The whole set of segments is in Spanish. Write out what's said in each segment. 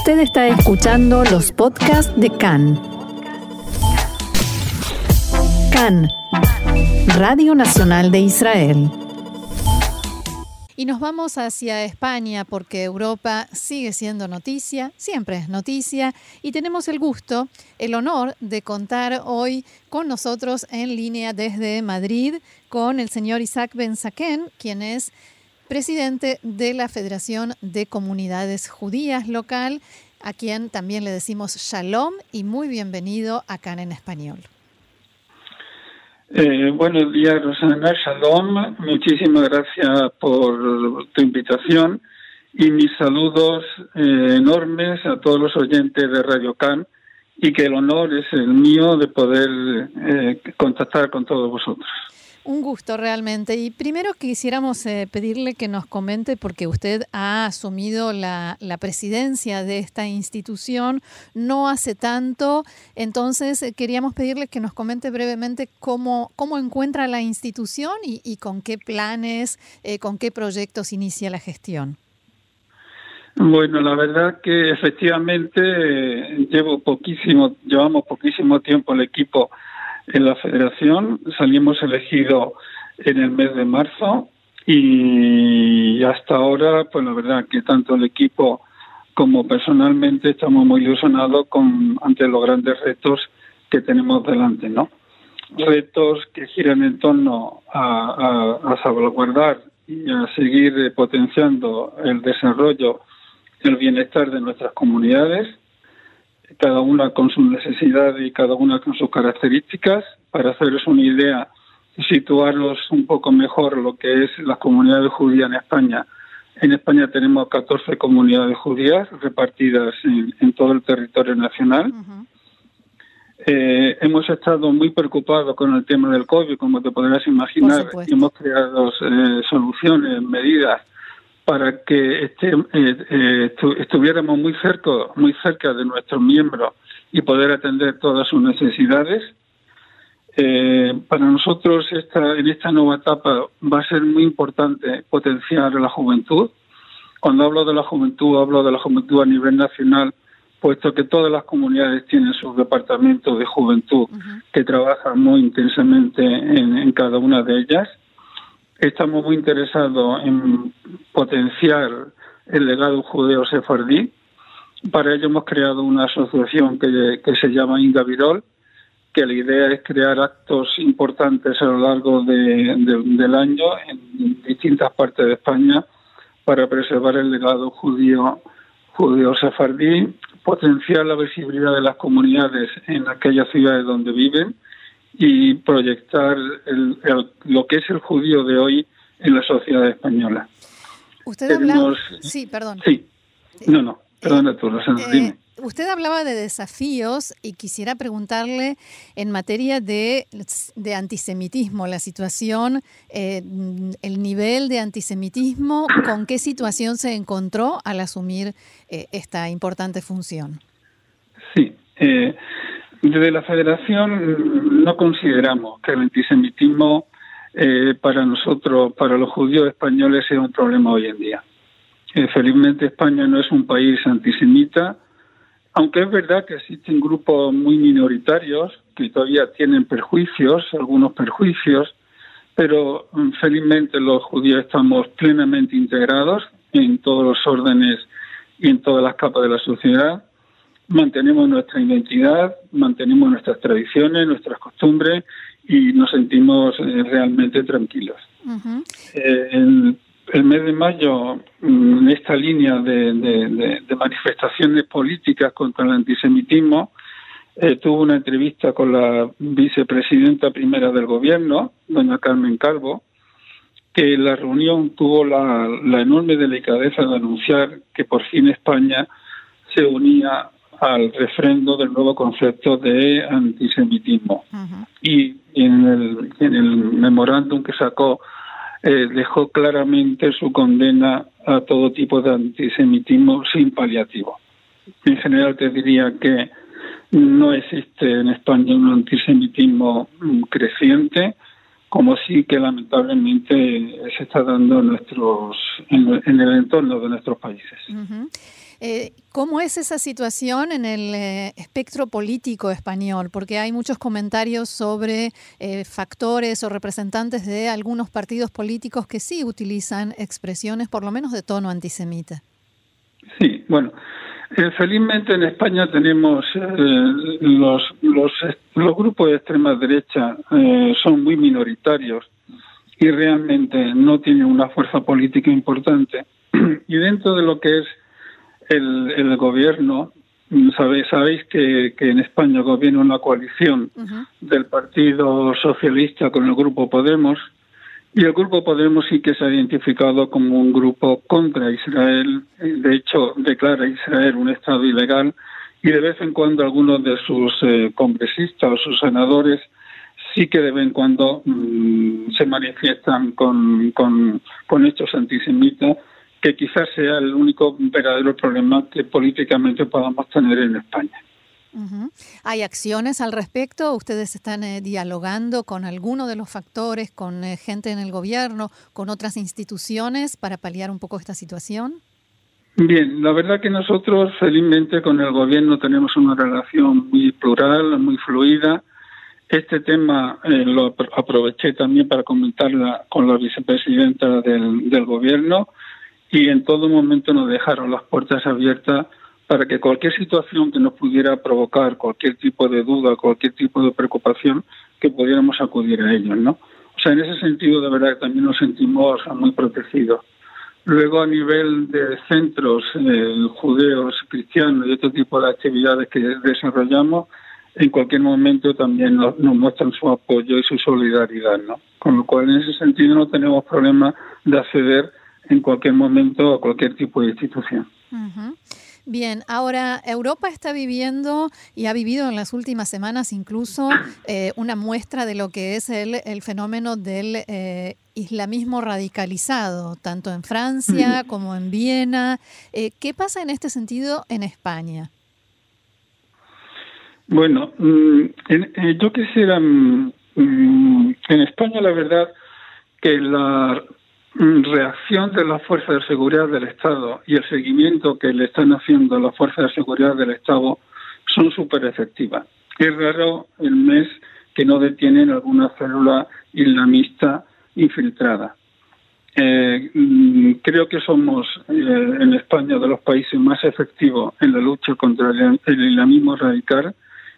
Usted está escuchando los podcasts de CAN. CAN, Radio Nacional de Israel. Y nos vamos hacia España porque Europa sigue siendo noticia, siempre es noticia, y tenemos el gusto, el honor de contar hoy con nosotros en línea desde Madrid con el señor Isaac Ben quien es presidente de la Federación de Comunidades Judías local, a quien también le decimos shalom y muy bienvenido acá en español. Eh, buenos días, Rosana. Shalom. Muchísimas gracias por tu invitación y mis saludos eh, enormes a todos los oyentes de Radio Can y que el honor es el mío de poder eh, contactar con todos vosotros. Un gusto realmente. Y primero quisiéramos eh, pedirle que nos comente, porque usted ha asumido la, presidencia de esta institución no hace tanto, entonces eh, queríamos pedirle que nos comente brevemente cómo, cómo encuentra la institución y, con qué planes, eh, con qué proyectos inicia la gestión. Bueno, la verdad que efectivamente llevo poquísimo, llevamos poquísimo tiempo el equipo en la federación. Salimos elegidos en el mes de marzo y hasta ahora, pues la verdad que tanto el equipo como personalmente estamos muy ilusionados con ante los grandes retos que tenemos delante, ¿no? Retos que giran en torno a, a, salvaguardar y a seguir potenciando el desarrollo el bienestar de nuestras comunidades, cada una con sus necesidades y cada una con sus características, para haceros una idea y situarlos un poco mejor lo que es la comunidad judía en España. En España tenemos 14 comunidades judías repartidas en, todo el territorio nacional. Eh, hemos estado muy preocupados con el tema del COVID, como te podrás imaginar, y hemos creado eh, soluciones, medidas para que este, eh, eh, estuviéramos muy cerca, muy cerca de nuestros miembros y poder atender todas sus necesidades. Eh, para nosotros esta, en esta nueva etapa va a ser muy importante potenciar la juventud. Cuando hablo de la juventud, hablo de la juventud a nivel nacional, puesto que todas las comunidades tienen sus departamentos de juventud que trabajan muy intensamente en cada una de ellas Estamos muy interesados en potenciar el legado judeo sefardí. Para ello hemos creado una asociación que, se llama Ingavirol, que la idea es crear actos importantes a lo largo del año en distintas partes de España para preservar el legado judío judío sefardí, potenciar la visibilidad de las comunidades en aquellas ciudades donde viven y proyectar lo que es el judío de hoy en la sociedad española. Usted hablaba... Sí, perdón. Sí, no, no, perdona tú, eh, Usted hablaba de desafíos y quisiera preguntarle en materia de, de antisemitismo, la situación, eh, el nivel de antisemitismo, ¿con qué situación se encontró al asumir eh, esta importante función? Sí, desde la Federación no consideramos que el antisemitismo eh, para nosotros, para los judíos españoles, sea un problema hoy en día. Eh, felizmente España no es un país antisemita, aunque es verdad que existen grupos muy minoritarios que todavía tienen perjuicios, algunos perjuicios, pero mm, felizmente los judíos estamos plenamente integrados en todos los órdenes y en todas las capas de la sociedad mantenemos nuestra identidad, mantenemos nuestras tradiciones, nuestras costumbres y nos sentimos eh, realmente tranquilos. Eh, el, mes de mayo, mm, en esta línea de, manifestaciones políticas contra el antisemitismo, eh, tuvo una entrevista con la vicepresidenta primera del gobierno, doña Carmen Calvo, que la reunión tuvo la enorme delicadeza de anunciar que por fin España se unía al refrendo del nuevo concepto de antisemitismo. Y en el, en el memorándum que sacó eh, dejó claramente su condena a todo tipo de antisemitismo sin paliativo. En general te diría que no existe en España un antisemitismo mm, creciente, como sí que lamentablemente se está dando en, nuestros, en, el entorno de nuestros países. Eh, ¿Cómo es esa situación en el eh, espectro político español? Porque hay muchos comentarios sobre eh, factores o representantes de algunos partidos políticos que sí utilizan expresiones, por lo menos de tono antisemita. Sí, bueno, felizmente en España tenemos los, los, los, grupos de extrema derecha son muy minoritarios y realmente no tienen una fuerza política importante. Y dentro de lo que es el, gobierno, sabéis, sabéis que, que, en España gobierna una coalición del Partido Socialista con el Grupo Podemos, y el Grupo Podemos sí que se ha identificado como un grupo contra Israel, de hecho declara Israel un Estado ilegal, y de vez en cuando algunos de sus eh, congresistas o sus senadores sí que de vez en cuando mm, se manifiestan con, con, con hechos antisemitas que quizás sea el único verdadero problema que políticamente podamos tener en España. ¿Hay acciones al respecto? ¿Ustedes están eh, dialogando con alguno de los factores, con eh, gente en el gobierno, con otras instituciones para paliar un poco esta situación? Bien, la verdad que nosotros felizmente con el gobierno tenemos una relación muy plural, muy fluida. Este tema eh, lo aproveché también para comentarla con la vicepresidenta del, del gobierno y en todo momento nos dejaron las puertas abiertas para que cualquier situación que nos pudiera provocar cualquier tipo de duda, cualquier tipo de preocupación, que pudiéramos acudir a ellos, ¿no? O sea, en ese sentido, de verdad, también nos sentimos muy protegidos. Luego, a nivel de centros eh, judeos, cristianos y otro tipo de actividades que desarrollamos, en cualquier momento también nos, nos, muestran su apoyo y su solidaridad, ¿no? Con lo cual, en ese sentido, no tenemos problema de acceder en cualquier momento a cualquier tipo de institución. Bien, ahora Europa está viviendo y ha vivido en las últimas semanas incluso eh, una muestra de lo que es el, el fenómeno del eh, islamismo radicalizado, tanto en Francia como en Viena. Eh, ¿Qué pasa en este sentido en España? Bueno, mm, yo quisiera, mm, mm, en España la verdad que la reacción de las fuerzas de seguridad del Estado y el seguimiento que le están haciendo las fuerzas de seguridad del Estado son súper efectivas. Es raro el mes que no detienen alguna célula islamista infiltrada. Eh, mm, creo que somos eh, en España de los países más efectivos en la lucha contra el, islamismo radical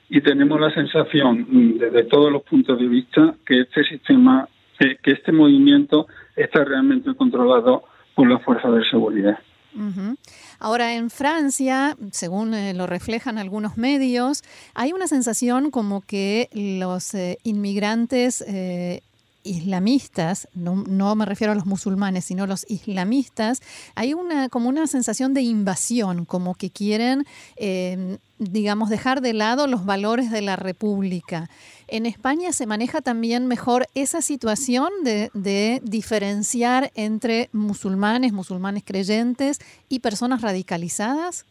y tenemos la sensación, mm, desde todos los puntos de vista, que este sistema, que este movimiento está realmente controlado por las fuerzas de seguridad. Ahora, en Francia, según eh, lo reflejan algunos medios, hay una sensación como que los eh, inmigrantes eh, islamistas, no, me refiero a los musulmanes, sino los islamistas, hay una como una sensación de invasión, como que quieren, digamos, dejar de lado los valores de la República. En España se maneja también mejor esa situación de, de diferenciar entre musulmanes, musulmanes creyentes y personas radicalizadas.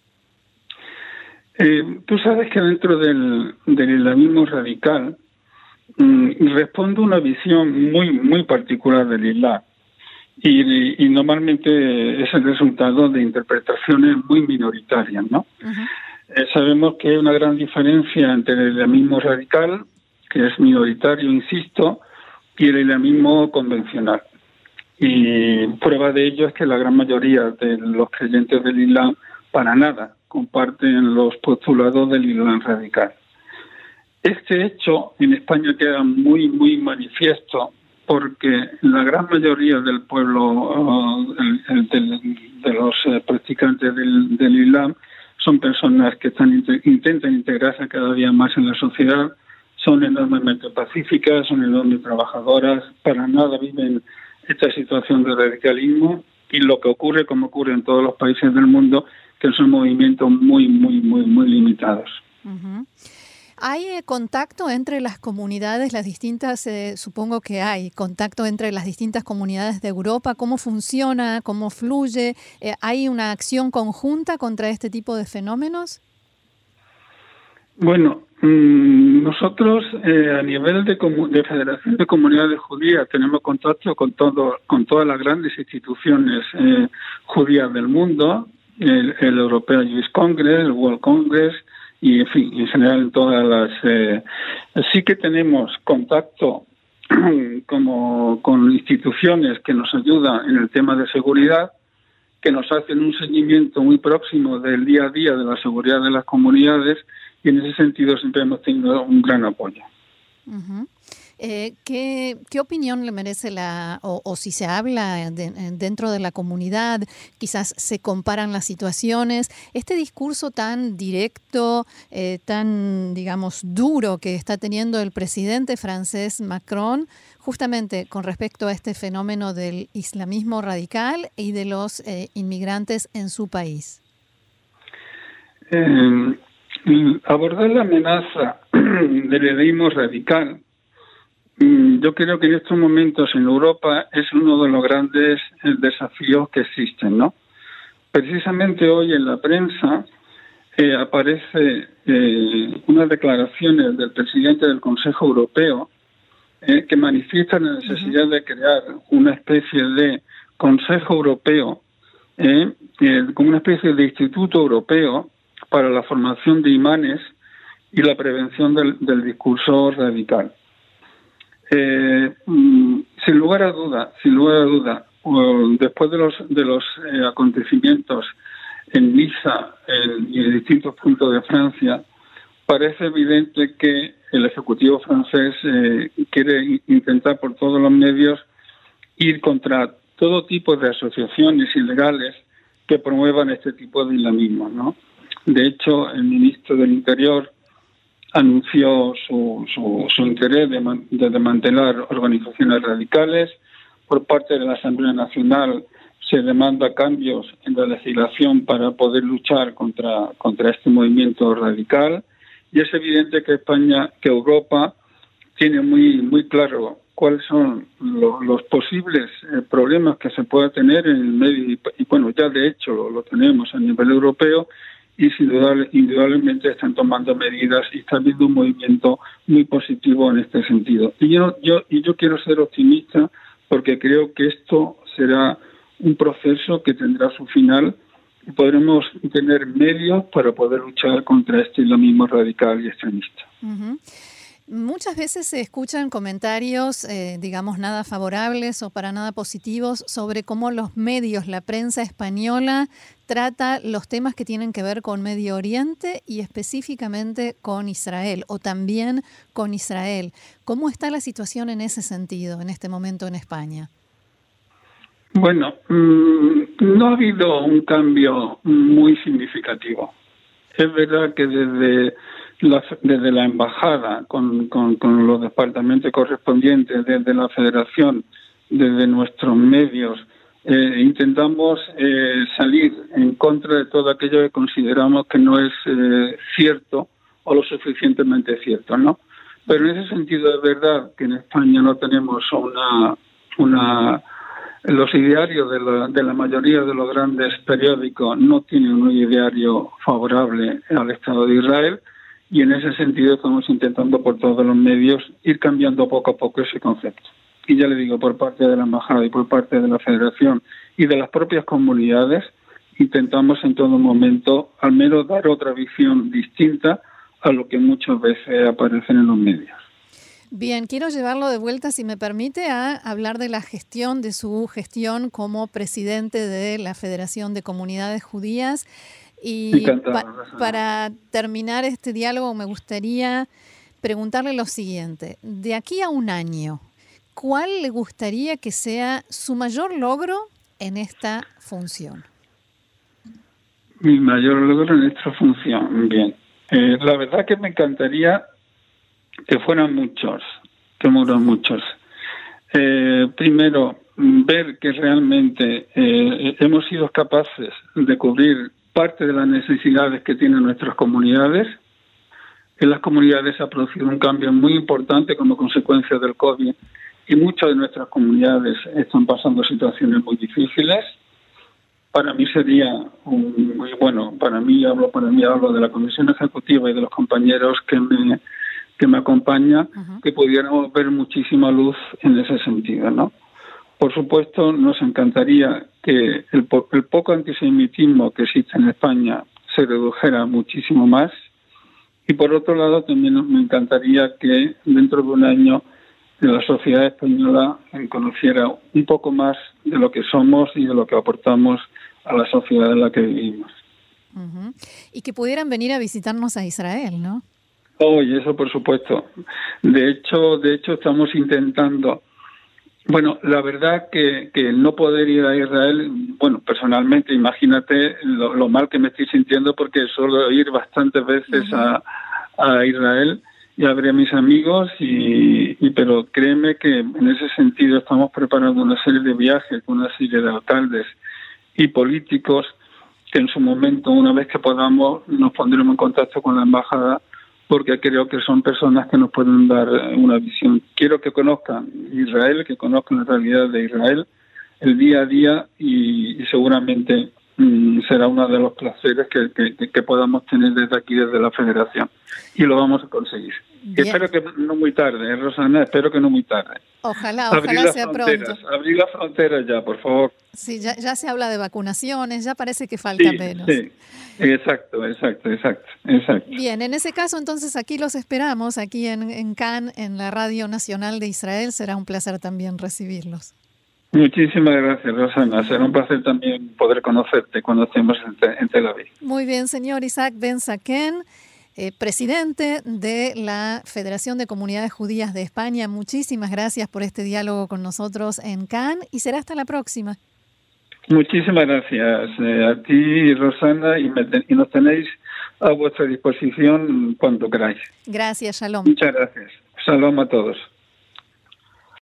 Eh, tú sabes que dentro del, del islamismo radical, Mm, responde una visión muy muy particular del Islam y, y, normalmente es el resultado de interpretaciones muy minoritarias, ¿no? Eh, sabemos que hay una gran diferencia entre el islamismo radical, que es minoritario, insisto, y el islamismo convencional. Y prueba de ello es que la gran mayoría de los creyentes del Islam para nada comparten los postulados del Islam radical. Este hecho en España queda muy, muy manifiesto porque la gran mayoría del pueblo, de los eh, practicantes del, Islam, son personas que están, intentan integrarse cada día más en la sociedad, son enormemente pacíficas, son enormemente trabajadoras, para nada viven esta situación de radicalismo y lo que ocurre, como ocurre en todos los países del mundo, que son movimientos muy, muy, muy, muy limitados. ¿Hay eh, contacto entre las comunidades, las distintas, eh, supongo que hay contacto entre las distintas comunidades de Europa? ¿Cómo funciona? ¿Cómo fluye? Eh, ¿Hay una acción conjunta contra este tipo de fenómenos? Bueno, nosotros eh, a nivel de, de, Federación de Comunidades Judías tenemos contacto con todo, con todas las grandes instituciones eh, judías del mundo, el, el European Jewish Congress, el World Congress y en fin, en general en todas las. Eh, sí que tenemos contacto como con instituciones que nos ayudan en el tema de seguridad que nos hacen un seguimiento muy próximo del día a día de la seguridad de las comunidades y en ese sentido siempre hemos tenido un gran apoyo. Eh, ¿qué, opinión le merece la, o, si se habla dentro de la comunidad, quizás se comparan las situaciones, este discurso tan directo, eh, tan, digamos, duro que está teniendo el presidente francés Macron, justamente con respecto a este fenómeno del islamismo radical y de los eh, inmigrantes en su país? Abordar la amenaza del islamismo radical Mm, yo creo que en estos momentos en Europa es uno de los grandes eh, desafíos que existen, ¿no? Precisamente hoy en la prensa eh, aparece eh, unas declaraciones del presidente del Consejo Europeo eh, que manifiestan la necesidad de crear una especie de Consejo Europeo, como una especie de Instituto Europeo para la formación de imanes y la prevención del discurso radical. Eh, mm, sin lugar a duda, sin lugar a duda, después de los de los eh, acontecimientos en Niza y en distintos puntos de Francia, parece evidente que el ejecutivo francés eh, quiere intentar por todos los medios ir contra todo tipo de asociaciones ilegales que promuevan este tipo de islamismo, ¿no? De hecho, el ministro del Interior anunció su, su, interés de, de desmantelar organizaciones radicales. Por parte de la Asamblea Nacional se demanda cambios en la legislación para poder luchar contra, contra este movimiento radical. Y es evidente que España, que Europa, tiene muy, muy claro cuáles son los posibles eh, problemas que se pueda tener en el medio, y, bueno, ya de hecho lo tenemos a nivel europeo, y indudablemente están tomando medidas y está habiendo un movimiento muy positivo en este sentido. Y yo, yo, y yo quiero ser optimista porque creo que esto será un proceso que tendrá su final y podremos tener medios para poder luchar contra este islamismo radical y extremista. Muchas veces se escuchan comentarios, eh, digamos, nada favorables o para nada positivos sobre cómo los medios, la prensa española, trata los temas que tienen que ver con Medio Oriente y específicamente con Israel o también con Israel. ¿Cómo está la situación en ese sentido en este momento en España? Bueno, mm, no ha habido un cambio muy significativo. Es verdad que desde desde la embajada, con, con, los departamentos correspondientes, desde la federación, desde nuestros medios, eh, intentamos eh, salir en contra de todo aquello que consideramos que no es eh, cierto o lo suficientemente cierto, ¿no? Pero en ese sentido es verdad que en España no tenemos una, una los idearios de la, de la mayoría de los grandes periódicos no tienen un ideario favorable al Estado de Israel y en ese sentido estamos intentando por todos los medios ir cambiando poco a poco ese concepto. Y ya le digo, por parte de la Embajada y por parte de la Federación y de las propias comunidades, intentamos en todo momento al menos dar otra visión distinta a lo que muchas veces aparece en los medios. Bien, quiero llevarlo de vuelta, si me permite, a hablar de la gestión, de su gestión como presidente de la Federación de Comunidades Judías. Y para terminar este diálogo me gustaría preguntarle lo siguiente. De aquí a un año, ¿cuál le gustaría que sea su mayor logro en esta función? Mi mayor logro en esta función, bien. Eh, la verdad que me encantaría que fueran muchos, que fueran muchos. Eh, primero, ver que realmente eh, hemos sido capaces de cubrir parte de las necesidades que tienen nuestras comunidades. En las comunidades se ha producido un cambio muy importante como consecuencia del COVID y muchas de nuestras comunidades están pasando situaciones muy difíciles. para mí sería muy bueno. Para mí hablo, para mí hablo de la comisión ejecutiva y de los compañeros que me que me acompaña, que pudiéramos ver muchísima luz en ese sentido, ¿no? Por supuesto, nos encantaría que el, el poco antisemitismo que existe en España se redujera muchísimo más. Y por otro lado, también me encantaría que dentro de un año la sociedad española conociera un poco más de lo que somos y de lo que aportamos a la sociedad en la que vivimos. Y que pudieran venir a visitarnos a Israel, ¿no? Oh, eso por supuesto. De hecho, de hecho estamos intentando. Bueno, la verdad que, que no poder ir a Israel, bueno, personalmente, imagínate lo, mal que me estoy sintiendo porque suelo ir bastantes veces a, a Israel y a ver a mis amigos y, y, pero créeme que en ese sentido estamos preparando una serie de viajes con una serie de alcaldes y políticos que en su momento, una vez que podamos, nos pondremos en contacto con la embajada porque creo que son personas que nos pueden dar una visión. Quiero que conozcan Israel, que conozcan la realidad de Israel, el día a día y, seguramente será uno de los placeres que, que, podamos tener desde aquí, desde la Federación. Y lo vamos a conseguir. Espero que no muy tarde, ¿eh, Rosana, espero que no muy tarde. Ojalá, ojalá sea pronto. Abrir las fronteras ya, por favor. Sí, ya, ya se habla de vacunaciones, ya parece que falta menos. Sí, exacto, exacto, exacto, exacto. Bien, en ese caso entonces aquí los esperamos, aquí en, en Cannes, en la Radio Nacional de Israel. Será un placer también recibirlos. Muchísimas gracias, Rosana. Será un placer también poder conocerte cuando estemos en, Tel Aviv. Muy bien, señor Isaac Ben Saken. Eh, presidente de la Federación de Comunidades Judías de España. Muchísimas gracias por este diálogo con nosotros en Cannes y será hasta la próxima. Muchísimas gracias eh, a ti, Rosana, y, y, nos tenéis a vuestra disposición cuando queráis. Gracias, Shalom. Muchas gracias. Shalom a todos.